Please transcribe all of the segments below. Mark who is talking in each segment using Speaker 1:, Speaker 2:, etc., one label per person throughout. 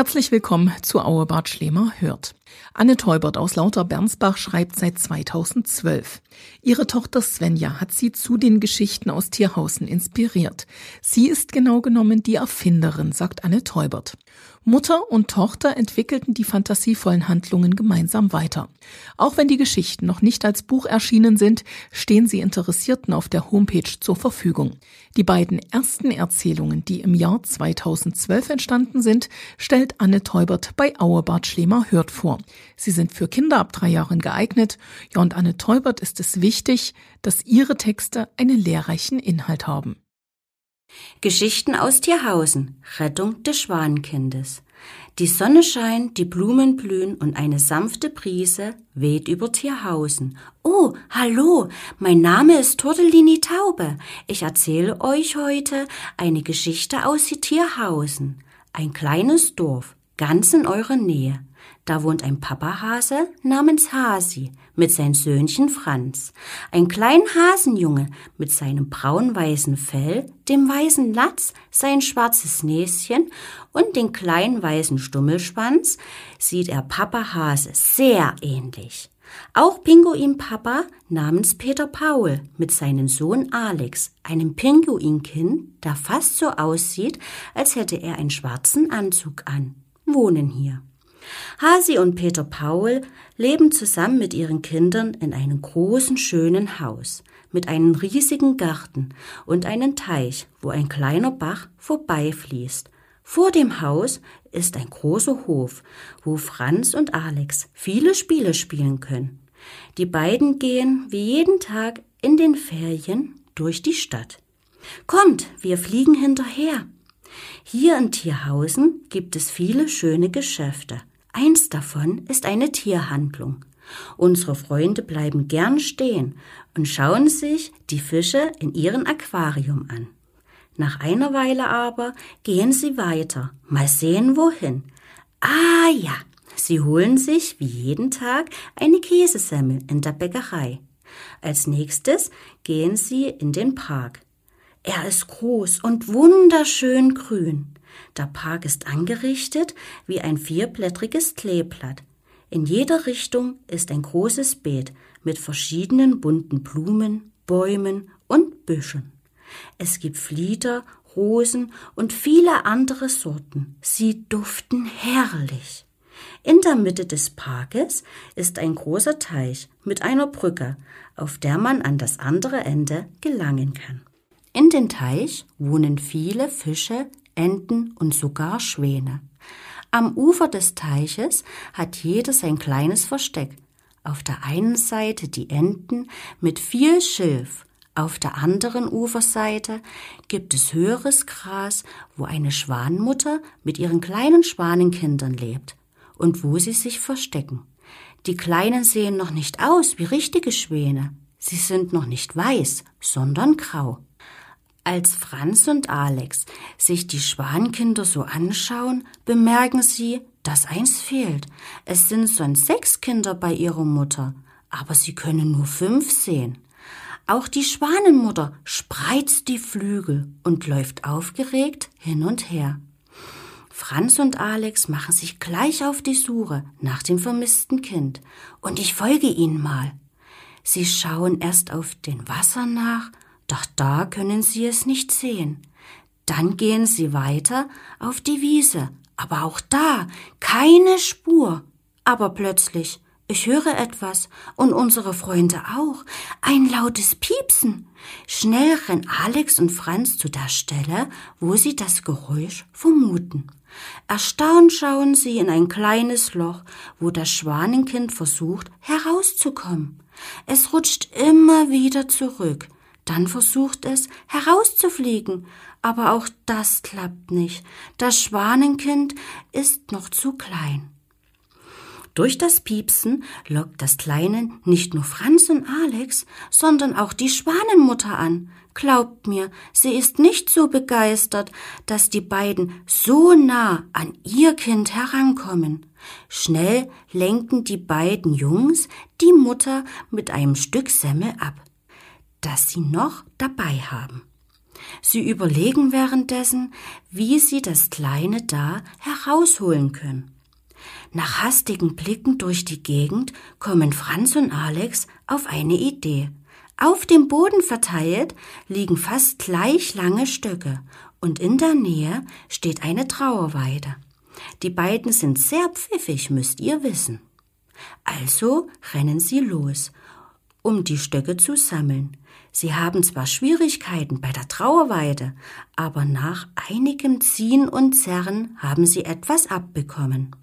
Speaker 1: Herzlich willkommen zu Auebart Schlemer hört. Anne Teubert aus Lauter-Bernsbach schreibt seit 2012. Ihre Tochter Svenja hat sie zu den Geschichten aus Tierhausen inspiriert. Sie ist genau genommen die Erfinderin, sagt Anne Teubert. Mutter und Tochter entwickelten die fantasievollen Handlungen gemeinsam weiter. Auch wenn die Geschichten noch nicht als Buch erschienen sind, stehen sie Interessierten auf der Homepage zur Verfügung. Die beiden ersten Erzählungen, die im Jahr 2012 entstanden sind, stellt Anne Teubert bei Auebart Schlemer Hört vor. Sie sind für Kinder ab drei Jahren geeignet. Ja, und Anne Teubert ist es wichtig, dass ihre Texte einen lehrreichen Inhalt haben.
Speaker 2: Geschichten aus Tierhausen, Rettung des Schwanenkindes. Die Sonne scheint, die Blumen blühen und eine sanfte Brise weht über Tierhausen. Oh, hallo, mein Name ist Tortellini Taube. Ich erzähle euch heute eine Geschichte aus Tierhausen. Ein kleines Dorf, ganz in eurer Nähe. Da wohnt ein Papahase namens Hasi mit sein Söhnchen Franz. Ein kleiner Hasenjunge mit seinem braun-weißen Fell, dem weißen Latz, sein schwarzes Näschen und den kleinen weißen Stummelschwanz sieht er Papa Hase sehr ähnlich. Auch Pinguin Papa namens Peter Paul mit seinem Sohn Alex, einem Pinguinkind, der fast so aussieht, als hätte er einen schwarzen Anzug an, wohnen hier. Hasi und Peter Paul leben zusammen mit ihren Kindern in einem großen, schönen Haus mit einem riesigen Garten und einem Teich, wo ein kleiner Bach vorbeifließt. Vor dem Haus ist ein großer Hof, wo Franz und Alex viele Spiele spielen können. Die beiden gehen wie jeden Tag in den Ferien durch die Stadt. Kommt, wir fliegen hinterher. Hier in Tierhausen gibt es viele schöne Geschäfte. Eins davon ist eine Tierhandlung. Unsere Freunde bleiben gern stehen und schauen sich die Fische in ihrem Aquarium an. Nach einer Weile aber gehen sie weiter, mal sehen wohin. Ah ja, sie holen sich wie jeden Tag eine Käsesemmel in der Bäckerei. Als nächstes gehen sie in den Park. Er ist groß und wunderschön grün. Der Park ist angerichtet wie ein vierblättriges Kleeblatt. In jeder Richtung ist ein großes Beet mit verschiedenen bunten Blumen, Bäumen und Büschen. Es gibt Flieder, Rosen und viele andere Sorten. Sie duften herrlich. In der Mitte des Parkes ist ein großer Teich mit einer Brücke, auf der man an das andere Ende gelangen kann. In den Teich wohnen viele Fische, Enten und sogar Schwäne. Am Ufer des Teiches hat jeder sein kleines Versteck. Auf der einen Seite die Enten mit viel Schilf, auf der anderen Uferseite gibt es höheres Gras, wo eine Schwanenmutter mit ihren kleinen Schwanenkindern lebt und wo sie sich verstecken. Die Kleinen sehen noch nicht aus wie richtige Schwäne. Sie sind noch nicht weiß, sondern grau. Als Franz und Alex sich die Schwankinder so anschauen, bemerken sie, dass eins fehlt. Es sind sonst sechs Kinder bei ihrer Mutter, aber sie können nur fünf sehen. Auch die Schwanenmutter spreizt die Flügel und läuft aufgeregt hin und her. Franz und Alex machen sich gleich auf die Suche nach dem vermissten Kind, und ich folge ihnen mal. Sie schauen erst auf den Wasser nach, doch da können sie es nicht sehen. Dann gehen sie weiter auf die Wiese, aber auch da keine Spur. Aber plötzlich, ich höre etwas und unsere Freunde auch, ein lautes Piepsen. Schnell rennen Alex und Franz zu der Stelle, wo sie das Geräusch vermuten. Erstaunt schauen sie in ein kleines Loch, wo das Schwanenkind versucht herauszukommen. Es rutscht immer wieder zurück. Dann versucht es herauszufliegen, aber auch das klappt nicht. Das Schwanenkind ist noch zu klein. Durch das Piepsen lockt das Kleine nicht nur Franz und Alex, sondern auch die Schwanenmutter an. Glaubt mir, sie ist nicht so begeistert, dass die beiden so nah an ihr Kind herankommen. Schnell lenken die beiden Jungs die Mutter mit einem Stück Semmel ab das sie noch dabei haben. Sie überlegen währenddessen, wie sie das Kleine da herausholen können. Nach hastigen Blicken durch die Gegend kommen Franz und Alex auf eine Idee. Auf dem Boden verteilt liegen fast gleich lange Stöcke und in der Nähe steht eine Trauerweide. Die beiden sind sehr pfiffig, müsst ihr wissen. Also rennen sie los, um die Stöcke zu sammeln. Sie haben zwar Schwierigkeiten bei der Trauerweide, aber nach einigem Ziehen und Zerren haben sie etwas abbekommen.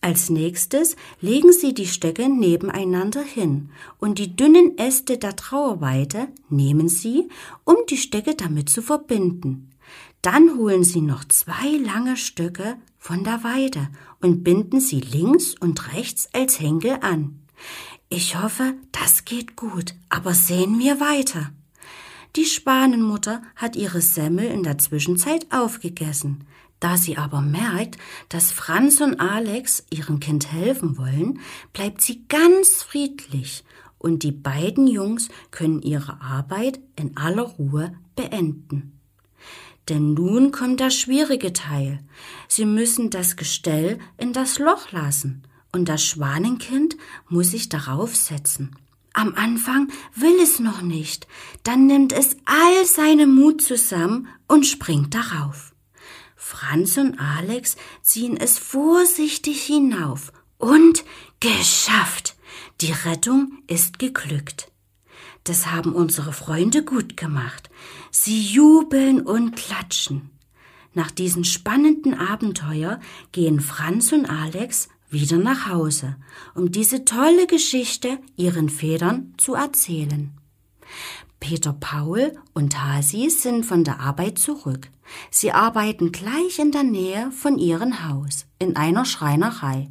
Speaker 2: Als nächstes legen Sie die Stöcke nebeneinander hin und die dünnen Äste der Trauerweide nehmen Sie, um die Stöcke damit zu verbinden. Dann holen Sie noch zwei lange Stöcke von der Weide und binden sie links und rechts als Henkel an. Ich hoffe, das geht gut, aber sehen wir weiter. Die Spanenmutter hat ihre Semmel in der Zwischenzeit aufgegessen. Da sie aber merkt, dass Franz und Alex ihrem Kind helfen wollen, bleibt sie ganz friedlich und die beiden Jungs können ihre Arbeit in aller Ruhe beenden. Denn nun kommt der schwierige Teil. Sie müssen das Gestell in das Loch lassen und das Schwanenkind muss sich darauf setzen. Am Anfang will es noch nicht, dann nimmt es all seinen Mut zusammen und springt darauf. Franz und Alex ziehen es vorsichtig hinauf und geschafft. Die Rettung ist geglückt. Das haben unsere Freunde gut gemacht. Sie jubeln und klatschen. Nach diesem spannenden Abenteuer gehen Franz und Alex wieder nach Hause, um diese tolle Geschichte ihren Vätern zu erzählen. Peter Paul und Hasi sind von der Arbeit zurück. Sie arbeiten gleich in der Nähe von ihrem Haus, in einer Schreinerei.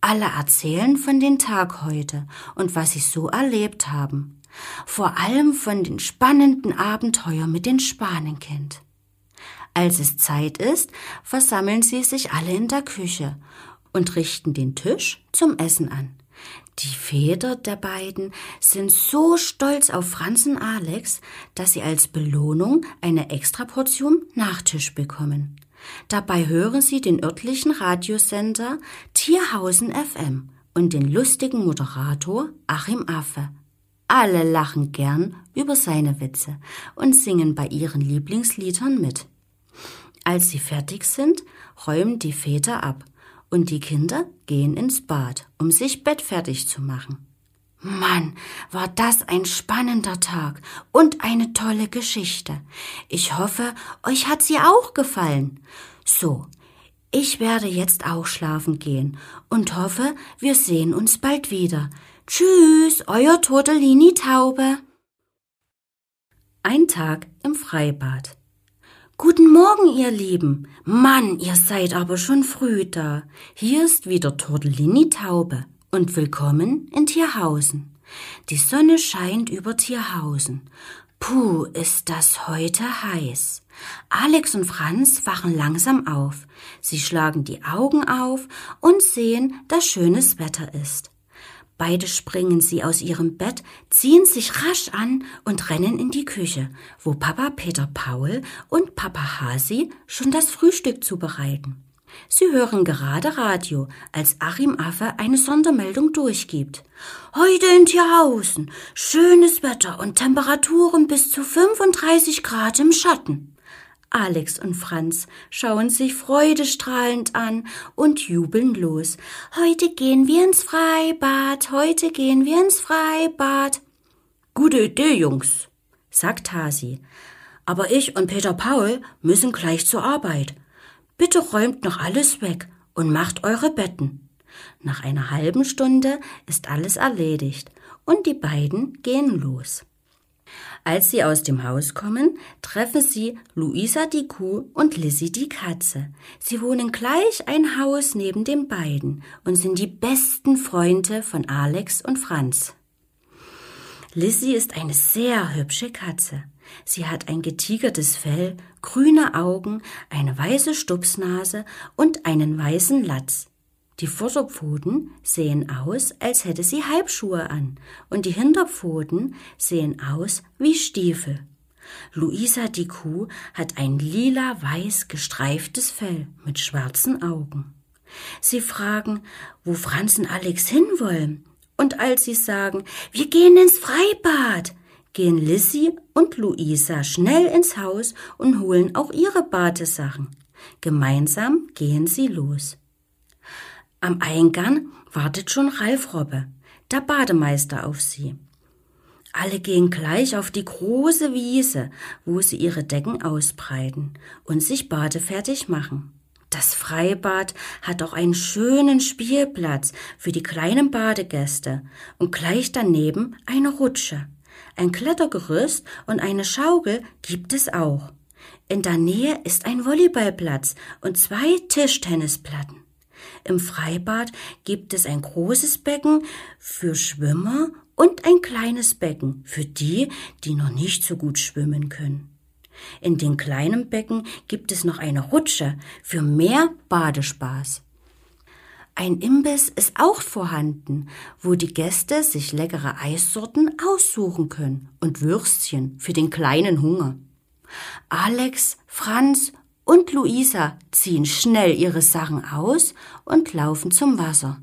Speaker 2: Alle erzählen von den Tag heute und was sie so erlebt haben. Vor allem von den spannenden Abenteuern mit dem Spanenkind. Als es Zeit ist, versammeln sie sich alle in der Küche und richten den Tisch zum Essen an. Die Väter der beiden sind so stolz auf Franz und Alex, dass sie als Belohnung eine Extraportion Nachtisch bekommen. Dabei hören sie den örtlichen Radiosender Tierhausen FM und den lustigen Moderator Achim Affe. Alle lachen gern über seine Witze und singen bei ihren Lieblingsliedern mit. Als sie fertig sind, räumen die Väter ab und die Kinder gehen ins Bad, um sich bettfertig zu machen. Mann, war das ein spannender Tag und eine tolle Geschichte. Ich hoffe, euch hat sie auch gefallen. So, ich werde jetzt auch schlafen gehen und hoffe, wir sehen uns bald wieder. Tschüss, euer Tortellini Taube. Ein Tag im Freibad. Guten Morgen, ihr Lieben. Mann, ihr seid aber schon früh da. Hier ist wieder Tortellini Taube und willkommen in Tierhausen. Die Sonne scheint über Tierhausen. Puh, ist das heute heiß. Alex und Franz wachen langsam auf. Sie schlagen die Augen auf und sehen, dass schönes Wetter ist. Beide springen sie aus ihrem Bett, ziehen sich rasch an und rennen in die Küche, wo Papa Peter Paul und Papa Hasi schon das Frühstück zubereiten. Sie hören gerade Radio, als Achim Affe eine Sondermeldung durchgibt. Heute in Tierhausen. Schönes Wetter und Temperaturen bis zu 35 Grad im Schatten. Alex und Franz schauen sich freudestrahlend an und jubeln los. Heute gehen wir ins Freibad, heute gehen wir ins Freibad. Gute Idee, Jungs, sagt Hasi. Aber ich und Peter Paul müssen gleich zur Arbeit. Bitte räumt noch alles weg und macht eure Betten. Nach einer halben Stunde ist alles erledigt und die beiden gehen los. Als sie aus dem Haus kommen, treffen sie Luisa die Kuh und Lissy die Katze. Sie wohnen gleich ein Haus neben den beiden und sind die besten Freunde von Alex und Franz. Lissy ist eine sehr hübsche Katze. Sie hat ein getigertes Fell, grüne Augen, eine weiße Stupsnase und einen weißen Latz. Die Vorderpfoten sehen aus, als hätte sie Halbschuhe an, und die Hinterpfoten sehen aus wie Stiefel. Luisa die Kuh hat ein lila-weiß gestreiftes Fell mit schwarzen Augen. Sie fragen, wo Franz und Alex hinwollen. Und als sie sagen, wir gehen ins Freibad, gehen Lissy und Luisa schnell ins Haus und holen auch ihre Badesachen. Gemeinsam gehen sie los. Am Eingang wartet schon Ralf Robbe, der Bademeister, auf sie. Alle gehen gleich auf die große Wiese, wo sie ihre Decken ausbreiten und sich badefertig machen. Das Freibad hat auch einen schönen Spielplatz für die kleinen Badegäste und gleich daneben eine Rutsche. Ein Klettergerüst und eine Schaukel gibt es auch. In der Nähe ist ein Volleyballplatz und zwei Tischtennisplatten. Im Freibad gibt es ein großes Becken für Schwimmer und ein kleines Becken für die, die noch nicht so gut schwimmen können. In den kleinen Becken gibt es noch eine Rutsche für mehr Badespaß. Ein Imbiss ist auch vorhanden, wo die Gäste sich leckere Eissorten aussuchen können und Würstchen für den kleinen Hunger. Alex, Franz und Luisa ziehen schnell ihre Sachen aus und laufen zum Wasser.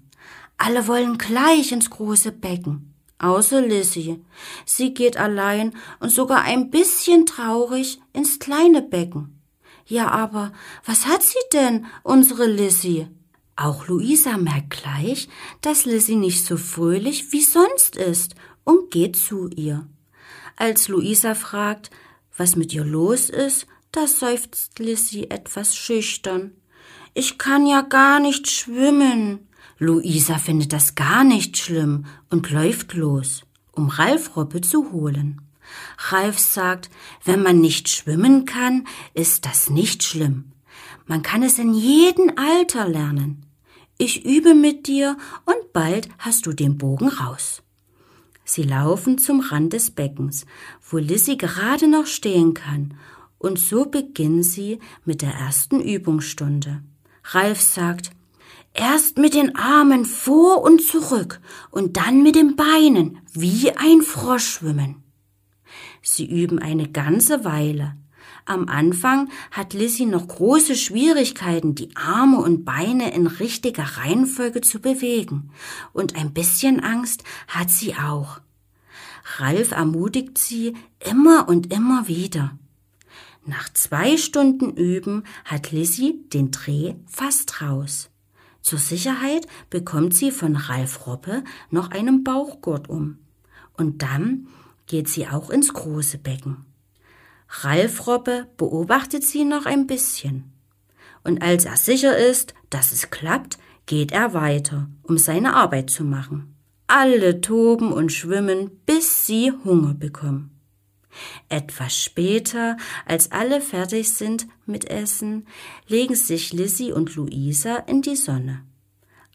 Speaker 2: Alle wollen gleich ins große Becken außer Lissy. Sie geht allein und sogar ein bisschen traurig ins kleine Becken. Ja, aber was hat sie denn, unsere Lissy? Auch Luisa merkt gleich, dass Lissy nicht so fröhlich wie sonst ist und geht zu ihr. Als Luisa fragt, was mit ihr los ist, da seufzt Lissy etwas schüchtern. Ich kann ja gar nicht schwimmen. Luisa findet das gar nicht schlimm und läuft los, um Ralf Robbe zu holen. Ralf sagt, wenn man nicht schwimmen kann, ist das nicht schlimm. Man kann es in jedem Alter lernen. Ich übe mit dir und bald hast du den Bogen raus. Sie laufen zum Rand des Beckens, wo Lissy gerade noch stehen kann, und so beginnen sie mit der ersten Übungsstunde. Ralf sagt, Erst mit den Armen vor und zurück und dann mit den Beinen wie ein Frosch schwimmen. Sie üben eine ganze Weile. Am Anfang hat Lissy noch große Schwierigkeiten, die Arme und Beine in richtiger Reihenfolge zu bewegen. Und ein bisschen Angst hat sie auch. Ralf ermutigt sie immer und immer wieder. Nach zwei Stunden Üben hat Lissy den Dreh fast raus. Zur Sicherheit bekommt sie von Ralf Roppe noch einen Bauchgurt um. Und dann geht sie auch ins große Becken. Ralf Roppe beobachtet sie noch ein bisschen. Und als er sicher ist, dass es klappt, geht er weiter, um seine Arbeit zu machen. Alle toben und schwimmen, bis sie Hunger bekommen. Etwas später, als alle fertig sind mit Essen, legen sich Lissy und Luisa in die Sonne.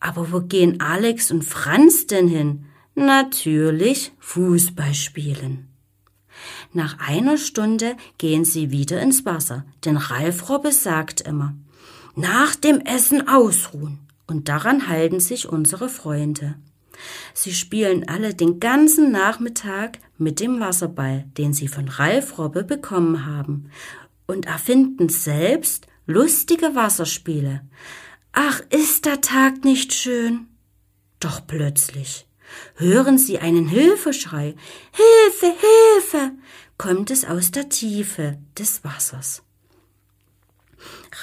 Speaker 2: Aber wo gehen Alex und Franz denn hin? Natürlich Fußball spielen. Nach einer Stunde gehen sie wieder ins Wasser, denn Ralf Robbe sagt immer, nach dem Essen ausruhen. Und daran halten sich unsere Freunde. Sie spielen alle den ganzen Nachmittag mit dem Wasserball, den sie von Ralf Robbe bekommen haben, und erfinden selbst lustige Wasserspiele. Ach, ist der Tag nicht schön? Doch plötzlich hören sie einen Hilfeschrei. Hilfe, Hilfe! kommt es aus der Tiefe des Wassers.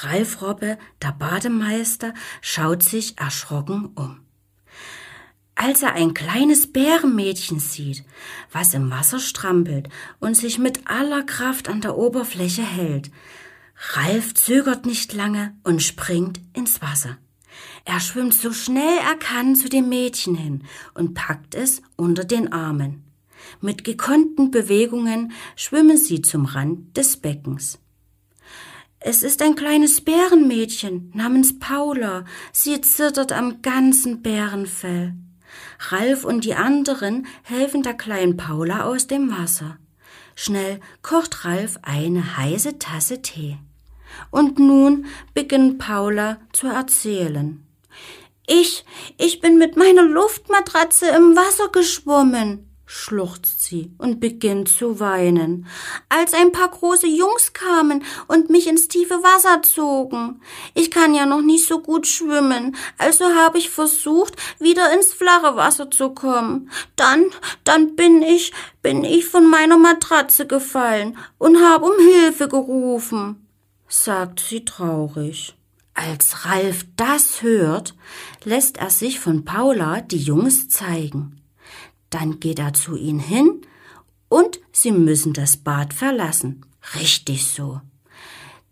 Speaker 2: Ralf Robbe, der Bademeister, schaut sich erschrocken um als er ein kleines Bärenmädchen sieht, was im Wasser strampelt und sich mit aller Kraft an der Oberfläche hält. Ralf zögert nicht lange und springt ins Wasser. Er schwimmt so schnell er kann zu dem Mädchen hin und packt es unter den Armen. Mit gekonnten Bewegungen schwimmen sie zum Rand des Beckens. Es ist ein kleines Bärenmädchen namens Paula. Sie zittert am ganzen Bärenfell. Ralf und die anderen helfen der kleinen Paula aus dem Wasser. Schnell kocht Ralf eine heiße Tasse Tee. Und nun beginnt Paula zu erzählen. Ich, ich bin mit meiner Luftmatratze im Wasser geschwommen. Schluchzt sie und beginnt zu weinen, als ein paar große Jungs kamen und mich ins tiefe Wasser zogen. Ich kann ja noch nicht so gut schwimmen, also habe ich versucht, wieder ins flache Wasser zu kommen. Dann, dann bin ich, bin ich von meiner Matratze gefallen und habe um Hilfe gerufen, sagt sie traurig. Als Ralf das hört, lässt er sich von Paula die Jungs zeigen. Dann geht er zu ihnen hin und sie müssen das Bad verlassen. Richtig so.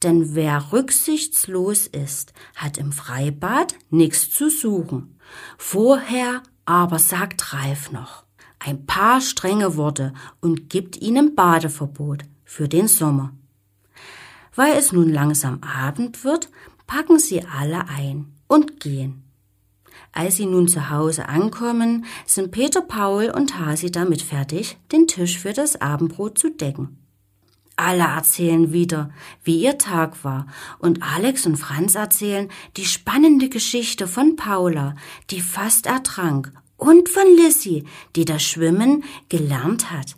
Speaker 2: Denn wer rücksichtslos ist, hat im Freibad nichts zu suchen. Vorher aber sagt Ralf noch ein paar strenge Worte und gibt ihnen Badeverbot für den Sommer. Weil es nun langsam Abend wird, packen sie alle ein und gehen. Als sie nun zu Hause ankommen, sind Peter, Paul und Hasi damit fertig, den Tisch für das Abendbrot zu decken. Alle erzählen wieder, wie ihr Tag war, und Alex und Franz erzählen die spannende Geschichte von Paula, die fast ertrank, und von Lissy, die das Schwimmen gelernt hat.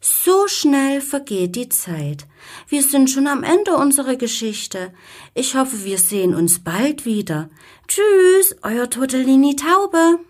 Speaker 2: So schnell vergeht die Zeit. Wir sind schon am Ende unserer Geschichte. Ich hoffe, wir sehen uns bald wieder. Tschüss, euer Tortellini Taube.